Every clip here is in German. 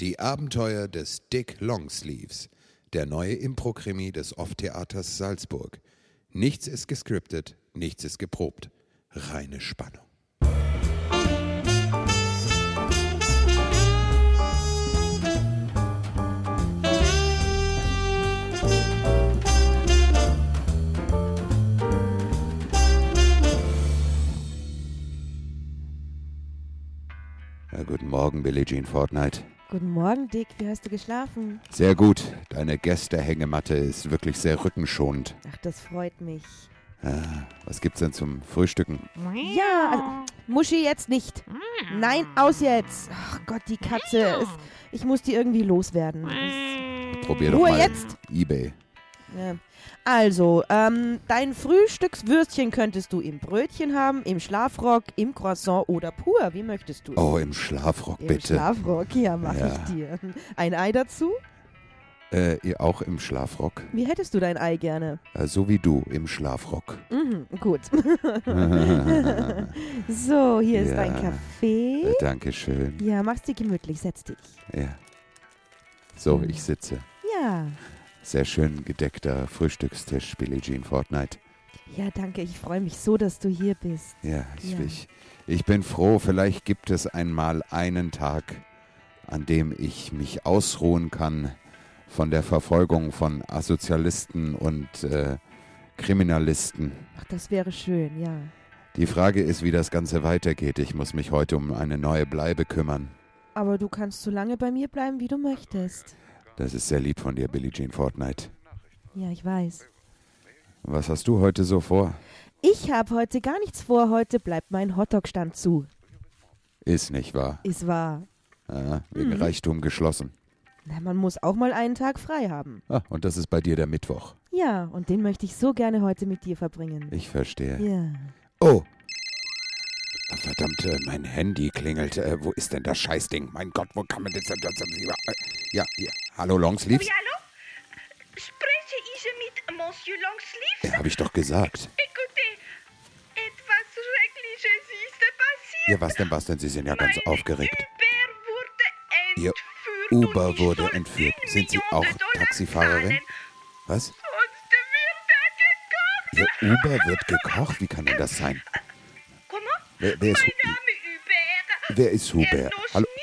Die Abenteuer des Dick Longsleeves, der neue Impro-Krimi des Off-Theaters Salzburg. Nichts ist gescriptet, nichts ist geprobt. Reine Spannung. Ja, guten Morgen, Billie Jean Fortnite. Guten Morgen, Dick. Wie hast du geschlafen? Sehr gut. Deine Gästehängematte ist wirklich sehr rückenschonend. Ach, das freut mich. Ah, was gibt's denn zum Frühstücken? Ja, also, Muschi jetzt nicht. Nein, aus jetzt. Ach Gott, die Katze. Ich muss die irgendwie loswerden. Probier doch Ruhe mal jetzt. eBay. Ja. Also, ähm, dein Frühstückswürstchen könntest du im Brötchen haben, im Schlafrock, im Croissant oder pur. Wie möchtest du? Oh, im Schlafrock Im bitte. Schlafrock, ja, mach Ja. ich dir. Ein Ei dazu? Äh, ihr auch im Schlafrock? Wie hättest du dein Ei gerne? Äh, so wie du im Schlafrock. Mhm, gut. so, hier ist dein Ja. Kaffee. Äh, Dankeschön. Ja, mach's dir gemütlich, setz dich. Ja. So, Hm. ich sitze. Ja. Sehr schön gedeckter Frühstückstisch, Billie Jean Fortnite. Ja, danke. Ich freue mich so, dass du hier bist. Ja, ich, Ja. Ich, ich bin froh, vielleicht gibt es einmal einen Tag, an dem ich mich ausruhen kann von der Verfolgung von Asozialisten und äh, Kriminalisten. Ach, das wäre schön, ja. Die Frage ist, wie das Ganze weitergeht. Ich muss mich heute um eine neue Bleibe kümmern. Aber du kannst so lange bei mir bleiben, wie du möchtest. Das ist sehr lieb von dir, Billie Jean Fortnite. Ja, ich weiß. Was hast du heute so vor? Ich habe heute gar nichts vor. Heute bleibt mein Hotdog-Stand zu. Ist nicht wahr. Ist wahr. Ah, wegen Mhm. Reichtum geschlossen. Na, man muss auch mal einen Tag frei haben. Ah, und das ist bei dir der Mittwoch. Ja, und den möchte ich so gerne heute mit dir verbringen. Ich verstehe. Ja. Oh. Ah, Verdammt, äh, mein Handy klingelt. Äh, wo ist denn das Scheißding? Mein Gott, wo kann man das? das äh, ja, hier. Hallo, Longsleeves? Oui, allô Spreche ich mit Monsieur Longsleeves Ja, habe ich doch gesagt. Écoutez, etwas Schreckliches ist passiert. Ja, was denn, was denn? Sie sind ja ganz Mein aufgeregt. Uber wurde Ihr entführt. Uber und ich wurde entführt. 10 Sind Sie auch Taxifahrerin? Was? Ihr Uber wird gekocht? Wie kann denn das sein? Wer, wer, ist, Mein Name Hubert. wer ist Er Hubert? noch Hallo? nie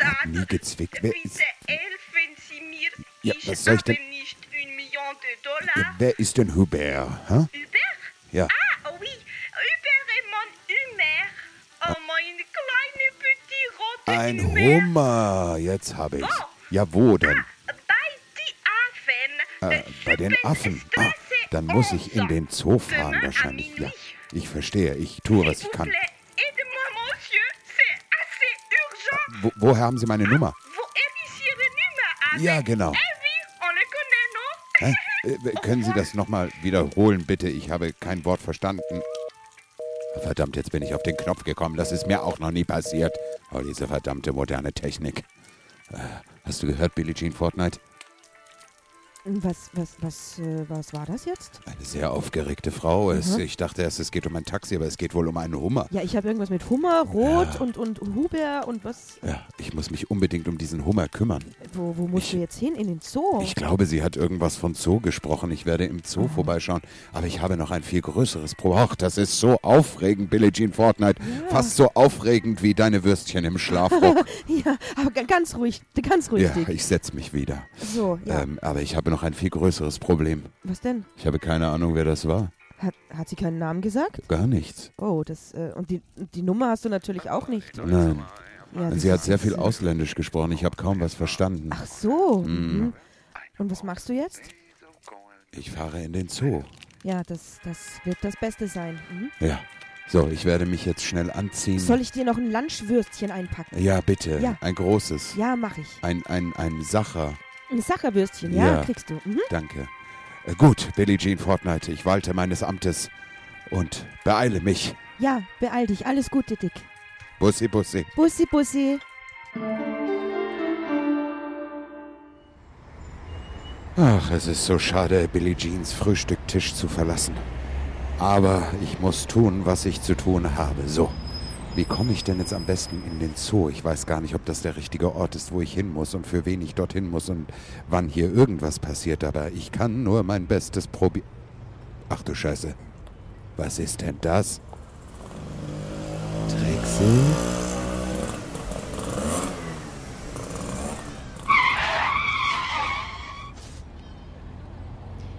Er hat nie gezwickt. Wer ist, helfen Sie mir. Ja, ich was soll ich denn- nicht eine Million de ja, Dollar. wer ist denn Hubert? Hä? Hubert Ja. Ah, oui, Hubert est mon Hummer. Oh, mein kleiner petit roter Ein Hummer. Hummer. Jetzt habe ich. Oh. Ja, wo denn? Bei die Affen. Äh, bei den Affen. Ah, dann muss ich in den Zoo fahren wahrscheinlich. Ja, ich verstehe. Ich tue, was ich kann. woher haben Sie meine Nummer? Ja, genau. Hä? Äh, können Sie das nochmal wiederholen, bitte? Ich habe kein Wort verstanden. Verdammt, jetzt bin ich auf den Knopf gekommen. Das ist mir auch noch nie passiert. Oh, diese verdammte moderne Technik. Äh, Hast du gehört, Billie Jean Fortnite? Was, was, was, äh, was war das jetzt? Eine sehr aufgeregte Frau. Es, Mhm. ich dachte erst, es geht um ein Taxi, aber es geht wohl um einen Hummer. Ja, ich habe irgendwas mit Hummer, Rot Ja. und, und Huber und was. Ja, ich muss mich unbedingt um diesen Hummer kümmern. Wo, wo musst Ich- du jetzt hin? In den Zoo? Ich glaube, sie hat irgendwas von Zoo gesprochen. Ich werde im Zoo vorbeischauen. Aber ich habe noch ein viel größeres Problem. Ach, das ist so aufregend, Billie Jean Fortnite. Fast so aufregend wie deine Würstchen im Schlafrock. ja, aber ga- ganz ruhig, ganz ruhig, ja, ich setze mich wieder. So, ja. Ähm, aber ich habe noch ein viel größeres Problem. Was denn? Ich habe keine Ahnung, wer das war. Hat, hat sie keinen Namen gesagt? Gar nichts. Oh, das, äh, und die, die Nummer hast du natürlich auch nicht. Nein. Ja, Sie hat sehr viel ausländisch gesprochen. Ich habe kaum was verstanden. Ach so. Mhm. Und was machst du jetzt? Ich fahre in den Zoo. Ja, das, das wird das Beste sein. Mhm. Ja. So, ich werde mich jetzt schnell anziehen. Soll ich dir noch ein Lunchwürstchen einpacken? ja, bitte. Ja. Ein großes. Ja, mach ich. Ein, ein, ein Sacher. Ein Sacherwürstchen, ja, Ja. kriegst du. Mhm. Danke. Äh, gut, Billie Jean Fortnite, ich walte meines Amtes und beeile mich. Ja, beeil dich. Alles Gute, Dick. Bussi, bussi. Bussi, Bussi. Ach, es ist so schade, Billie Jeans Frühstücktisch zu verlassen. Aber ich muss tun, was ich zu tun habe. So, Wie komme ich denn jetzt am besten in den Zoo? Ich weiß gar nicht, ob das der richtige Ort ist, wo ich hin muss und für wen ich dorthin muss und wann hier irgendwas passiert. Aber ich kann nur mein Bestes probieren. Ach du Scheiße. Was ist denn das? Trixie?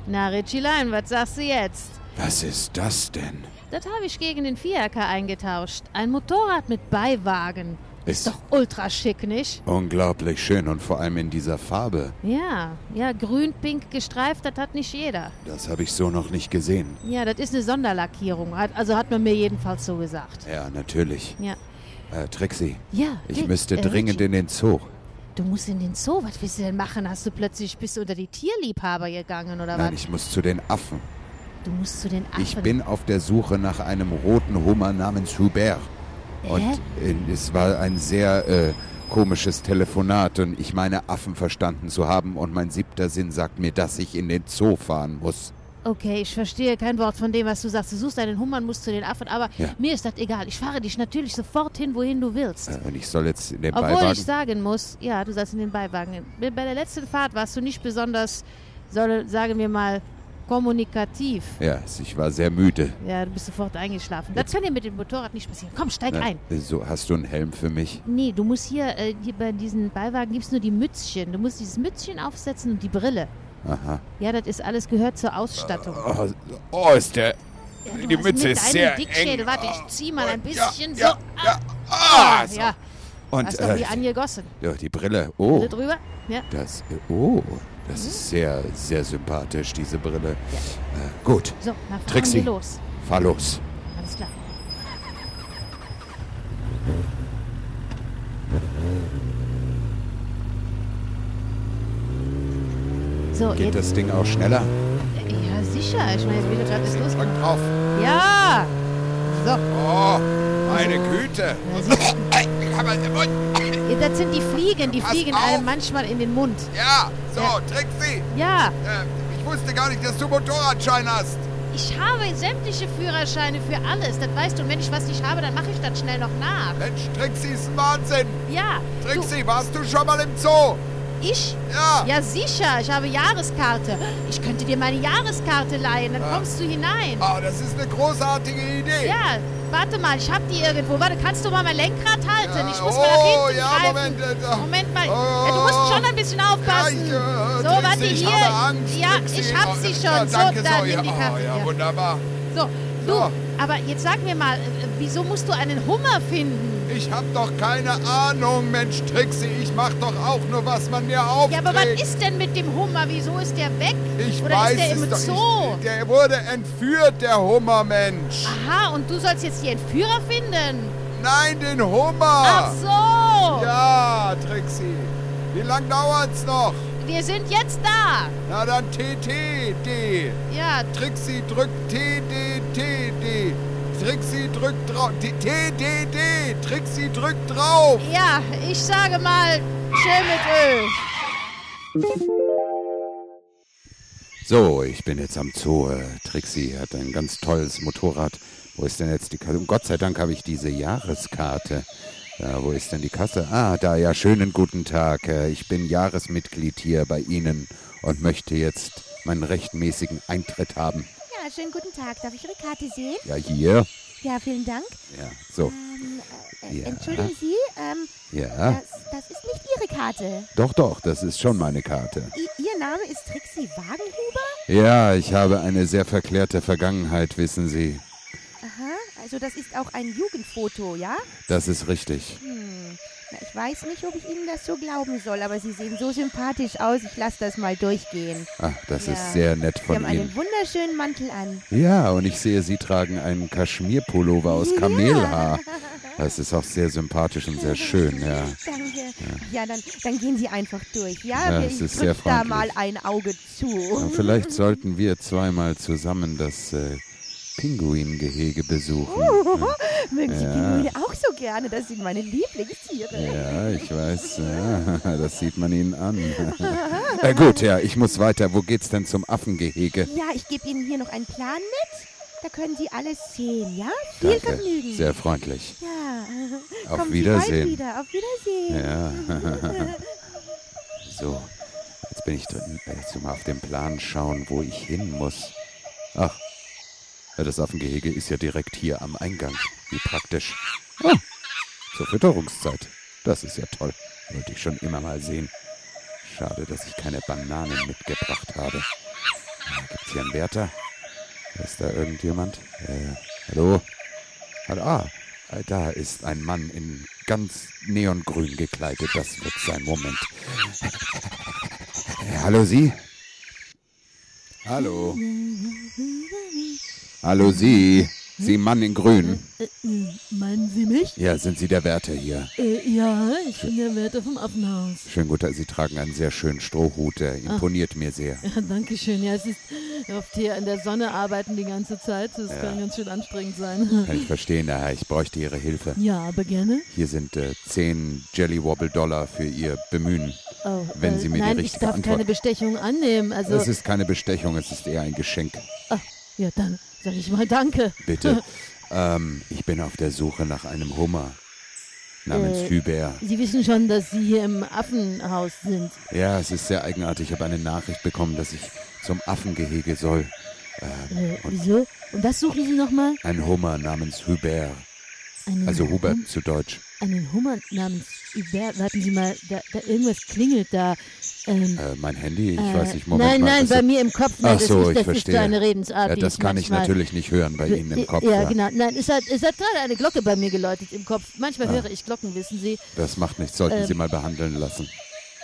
Na, Ritchilein, was sagst du jetzt? Was ist das denn? Das habe ich gegen den Fiaker eingetauscht. Ein Motorrad mit Beiwagen. Ist- Ist doch ultra schick, nicht? Unglaublich schön und vor allem in dieser Farbe. Ja, ja, grün-pink gestreift, das hat nicht jeder. Das habe ich so noch nicht gesehen. Ja, das ist eine Sonderlackierung. Also hat man mir jedenfalls so gesagt. Ja, natürlich. Ja. Äh, Trixie, Ja, ich Rick, müsste äh, dringend Richie, in den Zoo. Du musst in den Zoo. Was willst du denn machen? Hast du plötzlich bist du unter die Tierliebhaber gegangen oder Nein, was? ich muss zu den Affen. Du musst zu den Affen. Ich bin auf der Suche nach einem roten Hummer namens Hubert. Und äh, es war ein sehr äh, komisches Telefonat und ich meine Affen verstanden zu haben und mein siebter Sinn sagt mir, dass ich in den Zoo fahren muss. Okay, ich verstehe kein Wort von dem, was du sagst. Du suchst einen Hummer und musst zu den Affen, aber Ja. mir ist das egal. Ich fahre dich natürlich sofort hin, wohin du willst. Äh, und ich soll jetzt in den Obwohl Beiwagen... ich sagen muss, ja, du sollst in den Beiwagen. Bei der letzten Fahrt warst du nicht besonders, soll, sagen wir mal, kommunikativ. ja, ich war sehr müde. Ja, du bist sofort eingeschlafen. Das kann dir mit dem Motorrad nicht passieren. Komm, steig Na, ein. so, hast du einen Helm für mich? Nee, du musst hier, äh, hier bei diesen Beiwagen gibt es nur die Mützchen. Du musst dieses Mützchen aufsetzen und die Brille. Aha. Ja, das ist alles gehört zur Ausstattung. Oh, oh ist der... Ja, die Mütze ist sehr Dickschädel. eng. Warte, ich zieh mal ein Ja, bisschen ja, so. ja. Ah, so. ja. Und Hast doch äh, wie angegossen. ja, die Brille. Oh, Brille drüber? Ja. das, äh, oh, das ist sehr, sehr sympathisch, diese Brille. Äh, gut, So, na Trixie. los. fahr los. Alles klar. So, Geht das Ding auch schneller? ja sicher. Ich meine, jetzt ich gerade das los. Drück drauf. Ja. So, Oh, meine Güte. da sind, Aber, das sind die Fliegen. Die Pass fliegen auf. einem manchmal in den Mund. Ja, so, Ja. Trixie. Ja, Äh, ich wusste gar nicht, dass du Motorradschein hast. ich habe sämtliche Führerscheine für alles. Das weißt du. Und wenn ich was nicht habe, dann mache ich das schnell noch nach. Mensch, Trixie ist ein Wahnsinn. Ja. Du, Trixie, warst du schon mal im Zoo? ich? Ja. Ja, sicher. Ich habe Jahreskarte. Ich könnte dir meine Jahreskarte leihen. Dann Ja. kommst du hinein. Ah, das ist eine großartige Idee. Ja, warte mal. Ich habe die irgendwo. Warte, kannst du mal mein Lenkrad halten? Ja, Ich muss oh, mal nach hinten ja, greifen. Moment, äh, da- Moment mal. Oh. Ja, du musst schon ein bisschen aufpassen. Ja, ich, äh, so, warte, ich hier. Angst, ja, ich hab Oh, sie ja, schon. so, danke da, so. nimm Ja, die oh, Karte. ja, ja. wunderbar. So, du, aber jetzt sag mir mal, äh, wieso musst du einen Hummer finden? Ich hab doch keine Ahnung, Mensch, Trixie. Ich mach doch auch nur, was man mir aufträgt. Ja, aber was ist denn mit dem Hummer? Wieso ist der weg? Ich Oder weiß ist der es im doch. Zoo? Ich, der wurde entführt, der Hummermensch. Aha, und du sollst jetzt die Entführer finden? Nein, den Hummer. Ach so! Ja, Trixie. Wie lang dauert's noch? Wir sind jetzt da! Na dann TTD. Ja, Trixie drückt TDTD. Trixie drückt drauf. TDD. Trixie drückt drauf. ja, ich sage mal, schön mit Öl. So, ich bin jetzt am Zoo. Trixie hat ein ganz tolles Motorrad. Wo ist denn jetzt die Karte? Und Gott sei Dank habe ich diese Jahreskarte. Ja, wo ist denn die Kasse? Ah, da, ja, schönen guten Tag. Ich bin Jahresmitglied hier bei Ihnen und möchte jetzt meinen rechtmäßigen Eintritt haben. Ja, schönen guten Tag. Darf ich Ihre Karte sehen? Ja, hier. Ja, vielen Dank. Ja, so. Ähm, äh, Ja. Entschuldigen Sie, ähm, Ja. das, das ist nicht Ihre Karte. Doch, doch, das ist schon meine Karte. I Ihr Name ist Trixie Wagenhuber? Ja, ich habe eine sehr verklärte Vergangenheit, wissen Sie. Aha, also das ist auch ein Jugendfoto, ja? Das ist richtig. Ich weiß nicht, ob ich Ihnen das so glauben soll, aber Sie sehen so sympathisch aus. Ich lasse das mal durchgehen. Ach, das Ja. ist sehr nett Sie von haben einen Ihnen. wunderschönen Mantel an. Ja, und ich sehe, Sie tragen einen Kaschmirpullover aus Kamelhaar. Das ist auch sehr sympathisch und sehr schön, ja. Danke. Ja, dann, dann gehen Sie einfach durch. Ja, Ja, ich ist sehr drück da mal ein Auge zu. Aber vielleicht sollten wir zweimal zusammen das äh, Pinguingehege besuchen. Mögen Sie Ja. Pinguine auch so gerne? Das sind meine Lieblingstiere. Ja, ich weiß, ja, das sieht man Ihnen an. äh, gut, ja, ich muss weiter. Wo geht's denn zum Affengehege? Ja, ich gebe Ihnen hier noch einen Plan mit. Da können Sie alles sehen, ja? Viel Danke, Vergnügen. sehr freundlich. ja, Auf kommen Wiedersehen. Sie wieder. Auf Wiedersehen. Ja. so, jetzt bin ich drin. Jetzt mal auf den Plan schauen, wo ich hin muss. Ach, ja, das Affengehege ist ja direkt hier am Eingang. Wie praktisch. Ah, zur Fütterungszeit. Das ist ja toll. Wollte ich schon immer mal sehen. Schade, dass ich keine Bananen mitgebracht habe. Gibt es hier einen Wärter? Ist da irgendjemand? Äh, hallo? Hallo? Ah, äh, da ist ein Mann in ganz neongrün gekleidet. Das wird sein Moment. Hallo Sie? Hallo? Hallo Sie? Sie Mann in grün? Äh, äh, meinen Sie mich? Ja, sind Sie der Wärter hier? Äh, ja, ich bin der Wärter vom Affenhaus. Schön gut, Sie tragen einen sehr schönen Strohhut. Der imponiert mir sehr. Ja, danke schön. Ja, es ist oft hier in der Sonne arbeiten die ganze Zeit. Das kann ganz schön anstrengend sein. Kann ich verstehen, Herr. Ich bräuchte Ihre Hilfe. Ja, aber gerne. Hier sind äh, 10 Jelly Wobble Dollar für Ihr Bemühen. Oh, Wenn Sie mir die nein, ich richtige darf Antwort- keine Bestechung annehmen. Also, Es ist keine Bestechung, es ist eher ein Geschenk. Ja, dann sag ich mal danke. Bitte. ähm, ich bin auf der Suche nach einem Hummer namens Äh, Hubert. Sie wissen schon, dass Sie hier im Affenhaus sind. Ja, es ist sehr eigenartig. Ich habe eine Nachricht bekommen, dass ich zum Affengehege soll. Äh, wieso? Und was suchen Sie nochmal? Ein Hummer namens Hubert. Einen Also Hum- Hubert zu Deutsch. Einen Hummer namens Hubert. Warten Sie mal, da, da irgendwas klingelt da. Ähm, Äh, mein Handy, ich äh, weiß nicht, Moment Nein, mal. nein, das- bei mir im Kopf. Nein, Ach das so, ist, ich verstehe. ist so eine Redensart. ja, das kann ich natürlich nicht hören bei Ihnen im Kopf. Ja, ja. genau. Nein, es hat, es hat gerade eine Glocke bei mir geläutet im Kopf. Manchmal Ah. höre ich Glocken, wissen Sie. Das macht nichts, sollten Ähm. Sie mal behandeln lassen.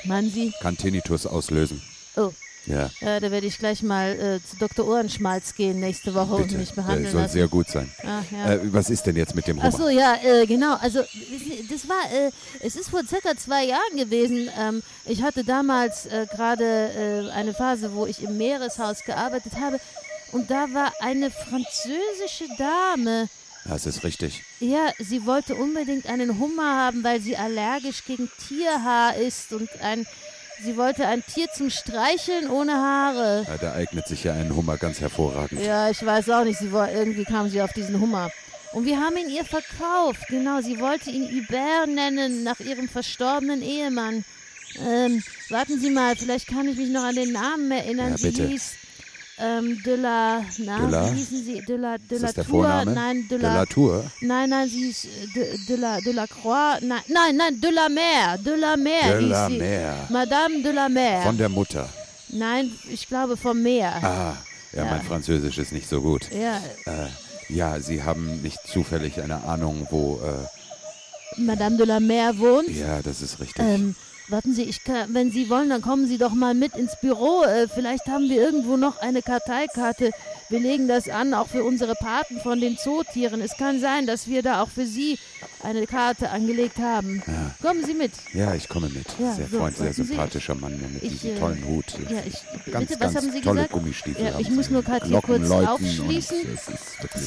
Meinen Sie? Kann Tinnitus auslösen. Oh, Ja, ja, da werde ich gleich mal äh, zu Dr. Ohrenschmalz gehen nächste Woche bitte. und mich behandeln soll lassen. sehr gut sein. Ah, ja. Äh, was ist denn jetzt mit dem Hummer? Ach so, ja, äh, genau. Also, das war, äh, es ist vor circa zwei Jahren gewesen. Ähm, ich hatte damals äh, gerade äh, eine Phase, wo ich im Meereshaus gearbeitet habe. Und da war eine französische Dame. Das ist richtig. Ja, sie wollte unbedingt einen Hummer haben, weil sie allergisch gegen Tierhaar ist und ein. Sie wollte ein Tier zum Streicheln ohne Haare. Ja, da eignet sich ja ein Hummer ganz hervorragend. Ja, ich weiß auch nicht. Sie war, irgendwie kam sie auf diesen Hummer. Und wir haben ihn ihr verkauft. Genau, sie wollte ihn Hubert nennen, nach ihrem verstorbenen Ehemann. Ähm, warten Sie mal, vielleicht kann ich mich noch an den Namen erinnern. Ja, sie bitte. hieß ähm, de la... Na, De la? wie hießen sie? De la, de la Tour? Vorname? Nein, de De la... la Tour? Nein, nein, sie hieß äh, de, de, la, de la Croix. Nein, nein, nein, de la Mer. De la Mer De la sie. Mer. Madame de la Mer. Von der Mutter. nein, ich glaube vom Meer. Ah, ja, Ja. mein Französisch ist nicht so gut. Ja, Äh, ja, Sie haben nicht zufällig eine Ahnung, wo. Madame de la Mer wohnt. Äh, ja, das ist richtig. Ähm, warten Sie, ich kann, wenn Sie wollen, dann kommen Sie doch mal mit ins Büro. Äh, vielleicht haben wir irgendwo noch eine Karteikarte. Wir legen das an, auch für unsere Paten von den Zootieren. Es kann sein, dass wir da auch für Sie eine Karte angelegt haben. Kommen Sie mit. ja, ich komme mit. Ja, sehr so, freundlich, sehr warten Sie. sympathischer Mann mit Ich, diesem äh, tollen Hut. Ja, ich, ganz, bitte, ganz was haben Sie tolle gesagt? Gummistiefel. Ja, ich muss nur gerade hier kurz aufschließen.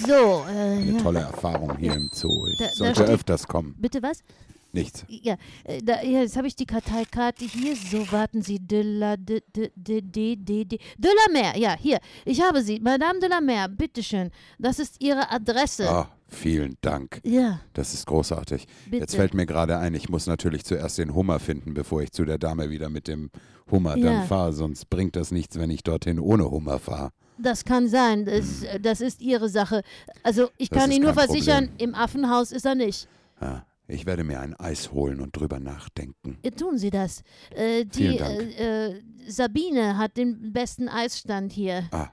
So, äh, eine ja. tolle Erfahrung hier im Zoo. Ich Da- da sollte steht- öfters kommen. Bitte was? Nichts. Ja, äh, da, ja jetzt habe ich die Karteikarte hier. So, warten Sie. De la, de, de, de, de, de, de, la Mer. Ja, hier. Ich habe sie. Madame de la Mer, bitteschön. Das ist Ihre Adresse. Ah, vielen Dank. Ja, Das ist großartig. bitte. Jetzt fällt mir gerade ein, ich muss natürlich zuerst den Hummer finden, bevor ich zu der Dame wieder mit dem Hummer Ja. dann fahre. Sonst bringt das nichts, wenn ich dorthin ohne Hummer fahre. Das kann sein. Das, äh, das ist Ihre Sache. Also, ich Hm. Das kann Ihnen nur versichern, Problem. im Affenhaus ist er nicht. Ja, ich werde mir ein Eis holen und drüber nachdenken. Äh, Tun Sie das. Äh, die Vielen Dank. äh, äh, Sabine hat den besten Eisstand hier. Ah,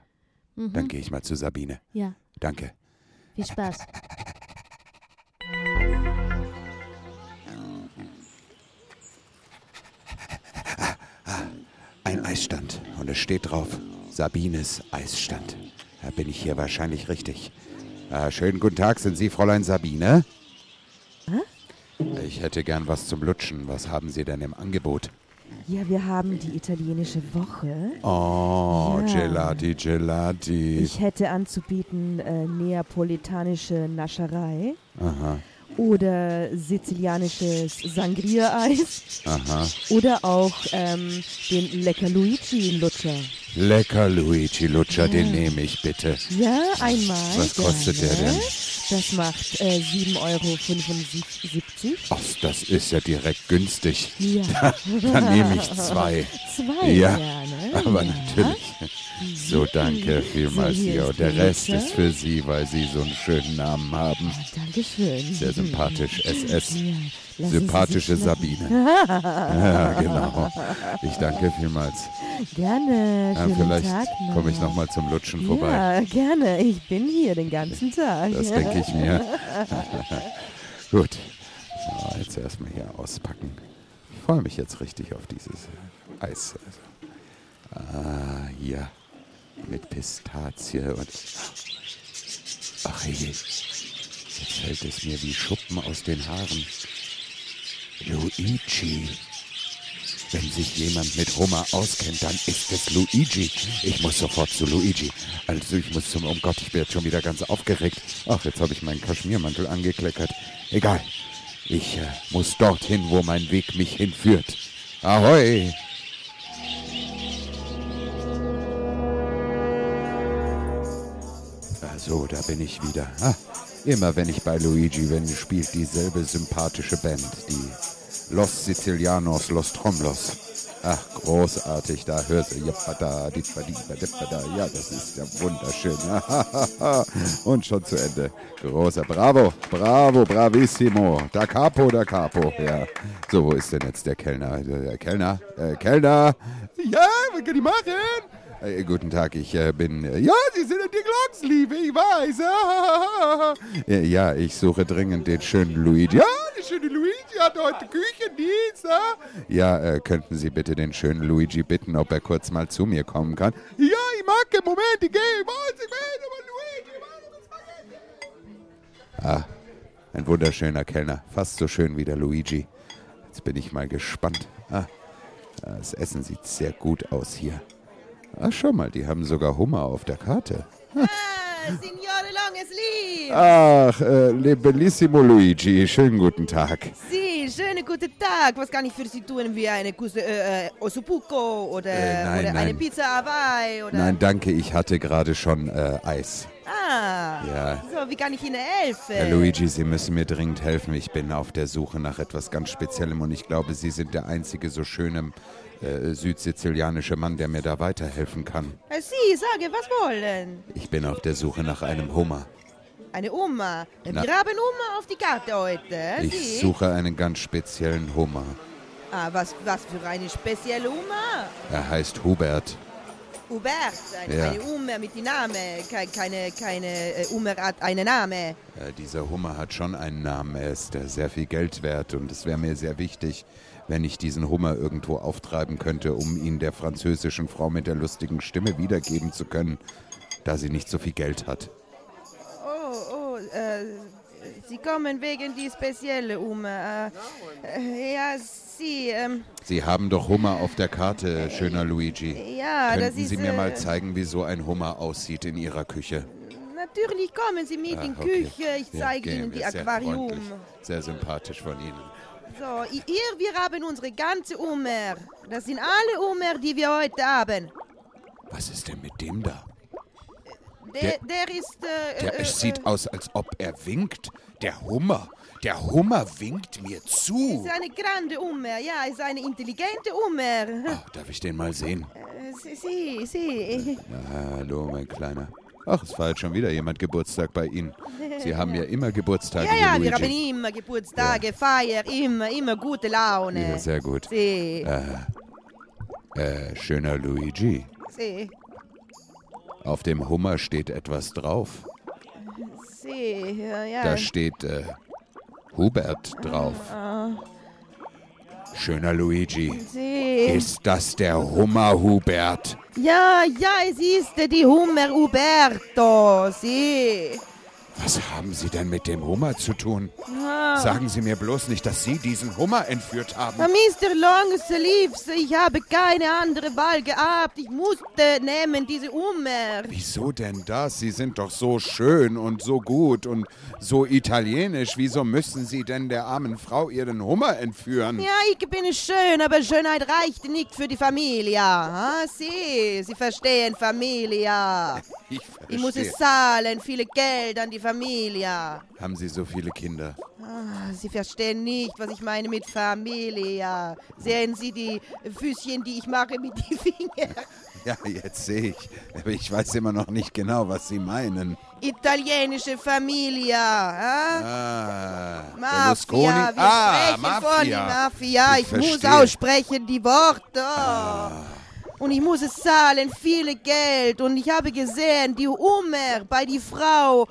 Mhm. dann gehe ich mal zu Sabine. Ja, Danke. viel Spaß. Ein Eisstand und es steht drauf Sabines Eisstand. Da bin ich hier wahrscheinlich richtig. Äh, schönen guten Tag, sind Sie Fräulein Sabine? Ich hätte gern was zum Lutschen. Was haben Sie denn im Angebot? Ja, wir haben die italienische Woche. Oh, Ja. Gelati, Gelati. Ich hätte anzubieten äh, neapolitanische Nascherei Aha, oder sizilianisches Sangria-Eis aha. oder auch ähm, den Lecker Luigi-Lutscher. Lecker Luigi Lutscher, den nehme ich bitte. Ja, einmal. Was kostet der gerne. denn? Das macht äh, 7,75 Euro. Ach, das ist ja direkt günstig. Ja, Dann nehme ich zwei. zwei Ja, gerne. Aber ja. natürlich. So, danke vielmals So, Und der Rest ist für Sie, weil Sie so einen schönen Namen haben. Dankeschön. Sehr sympathisch. SS. Ja, lassen Sympathische. Sabine. Ja, genau. Ich danke vielmals. Gerne. Ja, vielleicht komme ich nochmal zum Lutschen vorbei. Ja, gerne. Ich bin hier den ganzen Tag. Das denke ich mir. Gut. So, jetzt erstmal hier auspacken. Ich freue mich jetzt richtig auf dieses Eis. Ah, hier. Mit Pistazie und. Ach je. Jetzt fällt es mir wie Schuppen aus den Haaren. Luigi. Wenn sich jemand mit Hummer auskennt, dann ist es Luigi. Ich muss sofort zu Luigi. Also ich muss zum... Oh Gott, ich jetzt schon wieder ganz aufgeregt. Ach, jetzt habe ich meinen Kaschmirmantel angekleckert. Egal. Ich äh, muss dorthin, wo mein Weg mich hinführt. Ahoi! Ah, so, da bin ich wieder. Ah, immer wenn ich bei Luigi bin, spielt dieselbe sympathische Band, die Los Sicilianos, Los Tromlos. Ach, großartig, da hörst du, jippada, dippada, dippada. ja, das ist ja wunderschön. Und schon zu Ende. Großer, bravo, bravo, bravissimo. Da capo, da capo, ja. So, wo ist denn jetzt der Kellner? Der Kellner, äh, Kellner. Ja, was kann ich machen? Äh, guten Tag, ich äh, bin. Äh, ja, Sie sind die Glocksliebe, ich weiß. ja, ich suche dringend den schönen Luigi. Ja, der schöne Luigi hat heute Küchendienst. Ja, äh, könnten Sie bitte den schönen Luigi bitten, ob er kurz mal zu mir kommen kann? Ja, ich mag den Moment, ich gehe. Ich weiß, ich weiß, aber Luigi. Ah, ein wunderschöner Kellner. Fast so schön wie der Luigi. Jetzt bin ich mal gespannt. Ah, das Essen sieht sehr gut aus hier. Ach, schau mal, die haben sogar Hummer auf der Karte. Ah, Signore Longes Lieb. Ach, äh, le bellissimo Luigi, schönen guten Tag. Sie, schönen guten Tag. Was kann ich für Sie tun? Wie eine Kusse, äh, äh, Ossobuco oder, Äh, nein, oder eine nein. Pizza Hawaii? Oder? Nein, danke, ich hatte gerade schon äh, Eis. Ah, Ja. so, wie kann ich Ihnen helfen? Herr Luigi, Sie müssen mir dringend helfen. Ich bin auf der Suche nach etwas ganz Speziellem und ich glaube, Sie sind der einzige so schöne äh, südsizilianische Mann, der mir da weiterhelfen kann. Äh, Sie, sage, was wollen? Ich bin auf der Suche nach einem Hummer. Eine Oma. Äh, Na. Wir haben Oma auf die Karte heute. äh, Ich Sie? suche einen ganz speziellen Hummer. Ah, was, was für eine spezielle Oma? Er heißt Hubert. Hubert, eine, Ja. eine Oma mit dem Namen. Ke- Keine, keine äh, Oma hat einen Namen. Äh, dieser Hummer hat schon einen Namen. Er ist äh, sehr viel Geld wert und es wäre mir sehr wichtig, wenn ich diesen Hummer irgendwo auftreiben könnte, um ihn der französischen Frau mit der lustigen Stimme wiedergeben zu können, da sie nicht so viel Geld hat. Oh, oh, äh, Sie kommen wegen die spezielle Oma. Äh, äh, ja, Sie, ähm, Sie haben doch Hummer auf der Karte, schöner Luigi. ja, das Könnten ist... Sie mir äh, mal zeigen, wie so ein Hummer aussieht in Ihrer Küche? Natürlich kommen Sie mit Ah, in die okay. Küche. Ich Ja, zeige Ihnen die. Sehr Aquarium. freundlich. Sehr sympathisch von Ihnen. So, hier, wir haben unsere ganze Umer. Das sind alle Umer, die wir heute haben. Was ist denn mit dem da? Der, Der- der ist... Äh, Der äh, es sieht äh, aus, als ob er winkt. Der Hummer. Der Hummer winkt mir zu. ist eine grande Umer, ja, ist eine intelligente Umer. Ah, darf ich den mal sehen? Äh, Sie, Sie, Sie. Na, hallo, mein Kleiner. Ach, es feiert schon wieder jemand Geburtstag bei Ihnen. Sie haben ja immer Geburtstage, Ja, ja, wir haben immer Geburtstage, Feier, immer, immer gute Laune. Ja, sehr gut. Sie, Äh, schöner Luigi. Sie, Auf dem Hummer steht etwas drauf. Sie, ja. Da steht äh, Hubert drauf. Schöner Luigi. Sie. Ist das der Hummer Hubert? Ja, ja, es ist die Hummer Uberto, Sie. Was haben Sie denn mit dem Hummer zu tun? Sagen Sie mir bloß nicht, dass Sie diesen Hummer entführt haben. Ah, Mr. Longsleeves, ich habe keine andere Wahl gehabt. Ich musste nehmen diese Hummer. Wieso denn das? Sie sind doch so schön und so gut und so italienisch. Wieso müssen Sie denn der armen Frau ihren Hummer entführen? Ja, ich bin schön, aber Schönheit reicht nicht für die Familie. Ah, Sie, Sie verstehen Familie. Ich Ich muss verstehe. es zahlen, viel Geld an die Familia. Haben Sie so viele Kinder? Ah, Sie verstehen nicht, was ich meine mit Familia. Sehen Sie die Füßchen, die ich mache mit den Fingern? Ja, jetzt sehe ich. Aber ich weiß immer noch nicht genau, was Sie meinen. Italienische Familia. Ah? Ah, Mafia, Berlusconi. wir ah, sprechen von die Mafia. Mafia. Ich Ich, muss. Ah. aussprechen die Worte. Und ich muss es zahlen, viele Geld. Und ich habe gesehen, die Umer bei die Frau.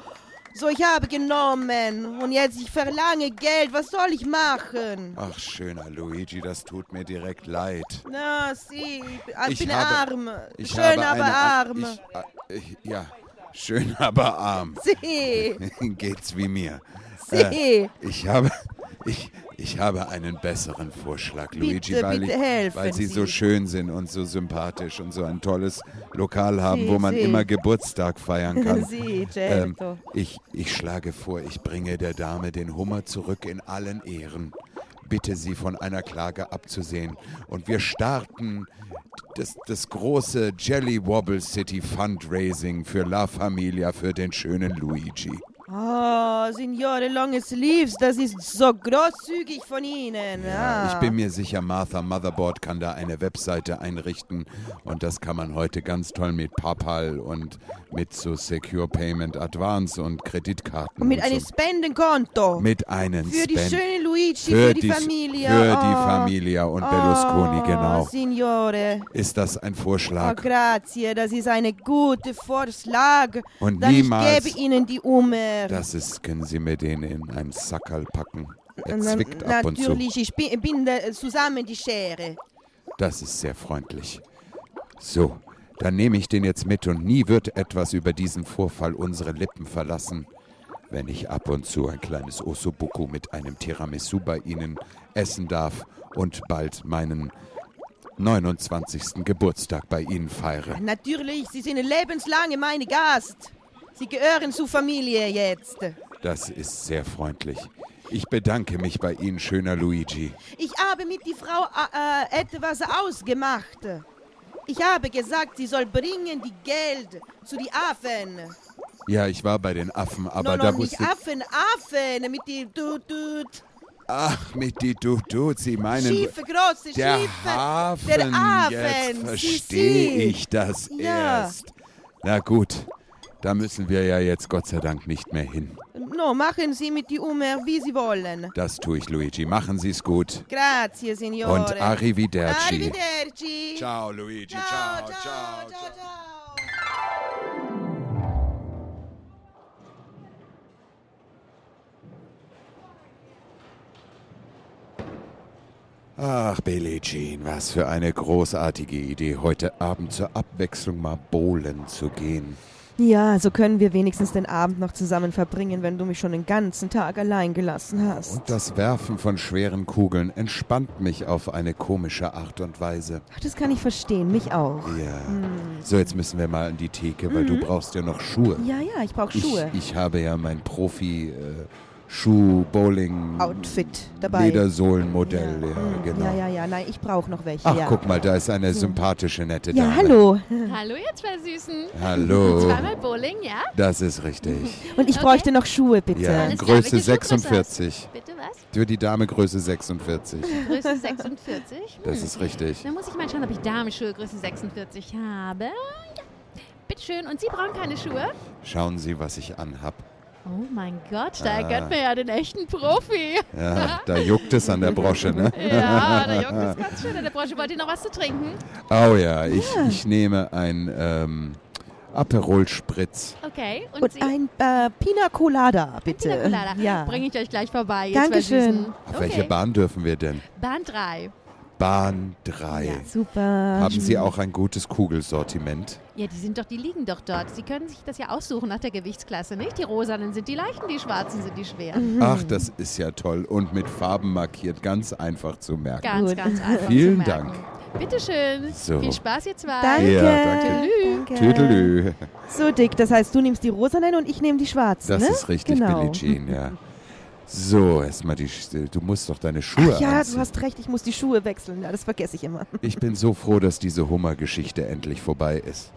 So, ich habe genommen. Und jetzt, ich verlange Geld. Was soll ich machen? Ach, schöner Luigi, das tut mir direkt leid. Na, sie, ich, Ich bin habe- arm. Ich Schön, habe aber eine, arm. Äh, ich, ja, schön, aber arm. Sie, Geht's wie mir. sie. Äh, ich habe, ich, ich habe einen besseren Vorschlag, Luigi, Bitte, weil, bitte ich, weil Sie, so Sie. schön sind und so sympathisch und so ein tolles Lokal haben, Sie, wo man Sie. immer Geburtstag feiern kann. Ähm, ich, ich schlage vor, ich bringe der Dame den Hummer zurück in allen Ehren. Bitte sie von einer Klage abzusehen. Und wir starten das, das große Jelly Wobble City Fundraising für La Familia für den schönen Luigi. Oh, Signore Long Sleeves, das ist so großzügig von Ihnen. Ja, ah. ich bin mir sicher, Martha Motherboard kann da eine Webseite einrichten und das kann man heute ganz toll mit PayPal und mit so Secure Payment Advance und Kreditkarten. Und mit und einem so. Spendenkonto. mit einem für die Spend- schöne Luigi, für für, die, die- Familie. für oh. die Familia und Berlusconi, oh, genau. Signore. Ist das ein Oh, Vorschlag? grazie, das ist eine gute Vorschlag. Und Dann niemals- ich gebe Ihnen die Umer. Das ist, können Sie mir den in einen Sackerl packen? Er zwickt ab und zu. Natürlich, ich bi- binde zusammen die Schere. Das ist sehr freundlich. So, dann nehme ich den jetzt mit und nie wird etwas über diesen Vorfall unsere Lippen verlassen, wenn ich ab und zu ein kleines Ossobuco mit einem Tiramisu bei Ihnen essen darf und bald meinen 29. Geburtstag bei Ihnen feiere. Natürlich, Sie sind lebenslange meine Gast. Sie gehören zur Familie jetzt. Das ist sehr freundlich. Ich bedanke mich bei Ihnen, schöner Luigi. Ich habe mit die Frau äh, äh, etwas ausgemacht. Ich habe gesagt, sie soll bringen die Geld zu die Affen. Ja, ich war bei den Affen, aber no, da no, nicht wusste Affen, Affen mit die Tut, Tut. Ach, mit die Dudut, Sie meinen... Schiefe, große Der Schiefe. Hafen, Der Hafen, jetzt verstehe ich das Ja. erst. Na gut, da müssen wir ja jetzt Gott sei Dank nicht mehr hin. No, machen Sie mit die Umer, wie Sie wollen. Das tue ich, Luigi. Machen Sie es gut. Grazie, Signore. Und arrivederci. Arrivederci. Ciao, Luigi. Ciao, ciao, ciao, ciao. Ach, Billie Jean, was für eine großartige Idee, heute Abend zur Abwechslung mal bowlen zu gehen. Ja, so können wir wenigstens den Abend noch zusammen verbringen, wenn du mich schon den ganzen Tag allein gelassen hast. Und das Werfen von schweren Kugeln entspannt mich auf eine komische Art und Weise. Ach, das kann ich verstehen, mich auch. Ja. So, jetzt müssen wir mal an die Theke, weil du brauchst ja noch Schuhe. Ja, ja, ich brauche Ich, Schuhe. ich habe ja mein Profi äh, Schuh Bowling Outfit dabei. Ledersohlenmodell, ja, Mm, genau. Ja, ja, ja, nein, ich brauche noch welche. Ach, ja. guck mal, da ist eine sympathische nette Ja, Dame. hallo. Hallo, ihr zwei Süßen. Hallo. Zweimal Bowling, ja? Das ist richtig. Und ich Okay. bräuchte noch Schuhe, bitte. Ja, Alles klar, Größe Schuhgröße 46. Bitte was? Für die Dame Größe 46. Größe 46? Das Hm. ist richtig. Dann muss ich mal schauen, ob ich Damenschuhe Größe 46 habe. Ja. Bitteschön. Und Sie brauchen keine Schuhe? Schauen Sie, was ich anhab. Oh mein Gott, da Ah. erkennt man ja den echten Profi. Ja, da juckt es an der Brosche, ne? Ja, da juckt es ganz schön an der Brosche. Wollt ihr noch was zu trinken? Oh ja, ich, ich nehme ein ähm, Aperol Spritz. Okay. Und, Und Sie? ein äh, Pina Colada, bitte. Pina Colada. Ja. Bringe ich euch gleich vorbei. Dankeschön. Auf okay. welche Bahn dürfen wir denn? Bahn 3. Bahn 3. Ja. Super. Haben Sie auch ein gutes Kugelsortiment? Ja, die sind doch, die liegen doch dort. Sie können sich das ja aussuchen nach der Gewichtsklasse, nicht? Die rosanen sind die leichten, die schwarzen sind die schweren. Ach, das ist ja toll. Und mit Farben markiert, ganz einfach zu merken. Ganz, Gut. ganz einfach Vielen zu merken. Bitteschön. So. Viel Spaß, ihr zwei. Danke. Ja, danke. danke. Tüdelü. So, Dick, das heißt, du nimmst die rosanen und ich nehme die schwarzen, Das ne? ist richtig, genau. Billie Jean, ja. So, erstmal die. Du musst doch deine Schuhe Ach ja, anziehen. du hast recht, ich muss die Schuhe wechseln. Ja, das vergesse ich immer. Ich bin so froh, dass diese Hummergeschichte endlich vorbei ist.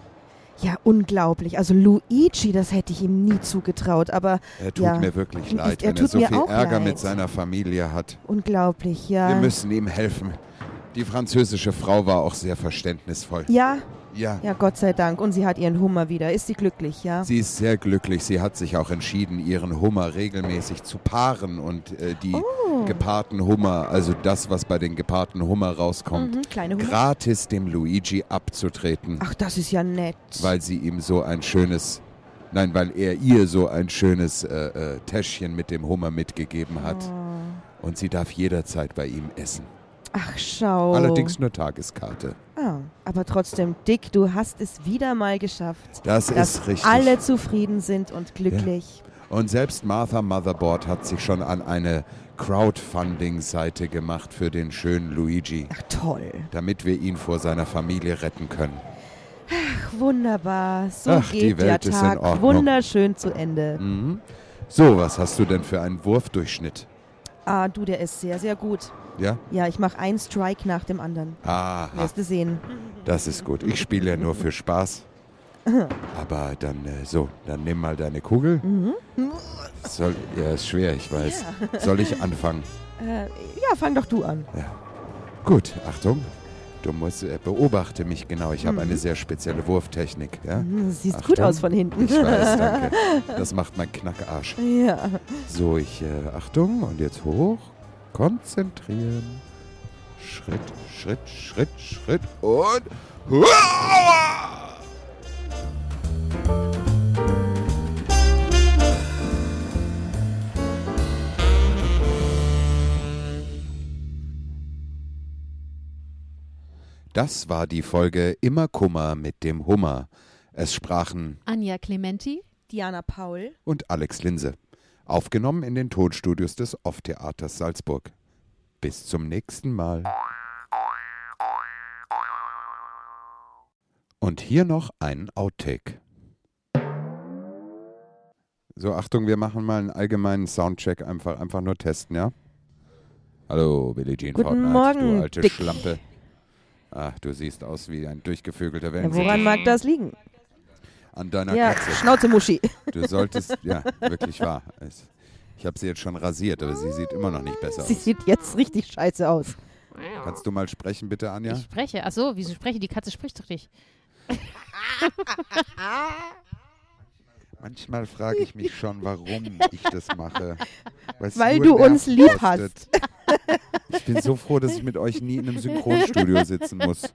Ja, unglaublich. Also Luigi, das hätte ich ihm nie zugetraut, aber Er tut Ja. mir wirklich Ich- leid, er wenn er so mir viel Ärger leid. mit seiner Familie hat. unglaublich, ja. Wir müssen ihm helfen. Die französische Frau war auch sehr verständnisvoll. ja, Ja. ja, Gott sei Dank. Und sie hat ihren Hummer wieder. Ist sie glücklich, ja? Sie ist sehr glücklich. Sie hat sich auch entschieden, ihren Hummer regelmäßig zu paaren und äh, die Oh. gepaarten Hummer, also das, was bei den gepaarten Hummer rauskommt, Mhm, kleine Hummer. gratis dem Luigi abzutreten, Ach, das ist ja nett. weil sie ihm so ein schönes, nein, weil er ihr so ein schönes äh, äh, Täschchen mit dem Hummer mitgegeben hat. Oh. Und sie darf jederzeit bei ihm essen. Ach, schau. Allerdings nur Tageskarte. Ah, aber trotzdem, Dick, du hast es wieder mal geschafft. Das dass ist richtig. alle zufrieden sind und glücklich. Und selbst Martha Motherboard hat sich schon an eine Crowdfunding-Seite gemacht für den schönen Luigi, Ach, toll. damit wir ihn vor seiner Familie retten können. Ach, wunderbar. So Ach, die geht der Welt ist in Tag Ordnung. wunderschön zu Ende. Mhm. So, was hast du denn für einen Wurfdurchschnitt? Ah, du, der ist sehr, sehr gut. Ja? Ja, ich mache einen Strike nach dem anderen. Aha, Wirst du sehen. das ist gut. Ich spiele ja nur für Spaß. Aber dann, äh, so, dann nimm mal deine Kugel. Mhm. Soll, ja, ist schwer, ich weiß. Soll ich anfangen? Äh, ja, fang doch du an. Gut, Achtung. Du musst, äh, beobachte mich genau. Ich habe Mhm. eine sehr spezielle Wurftechnik. Ja? Hm, Siehst Achtung. gut aus von hinten. Ich weiß, danke. Das macht mein Knackarsch. Ja. So, ich, äh, Achtung, und jetzt hoch. Konzentrieren. Schritt, Schritt, Schritt, Schritt und. Huah! Das war die Folge Immer Kummer mit dem Hummer. Es sprachen Anja Clementi. Diana Paul. und Alex Linse. Aufgenommen in den Tonstudios des Off-Theaters Salzburg. Bis zum nächsten Mal. Und hier noch ein Outtake. So, Achtung, wir machen mal einen allgemeinen Soundcheck, einfach, einfach nur testen, ja? Hallo, Billie Jean Guten Fortnite, Morgen, du alte Dick. Schlampe. Ach, du siehst aus wie ein durchgevögelter Ja, Wellensittich. woran mag das liegen? An deiner Ja, Katze. Schnauze Muschi. Du solltest, ja, wirklich wahr. Ich habe sie jetzt schon rasiert, aber sie sieht immer noch nicht besser Sie aus. sieht jetzt richtig scheiße aus. Kannst du mal sprechen, bitte, Anja? Ich spreche. Ach so, wieso spreche? Die Katze spricht doch nicht. Manchmal frage ich mich schon, warum ich das mache. Weil's Weil du uns lieb kostet. Ich bin so froh, dass ich mit euch nie in einem Synchronstudio sitzen muss.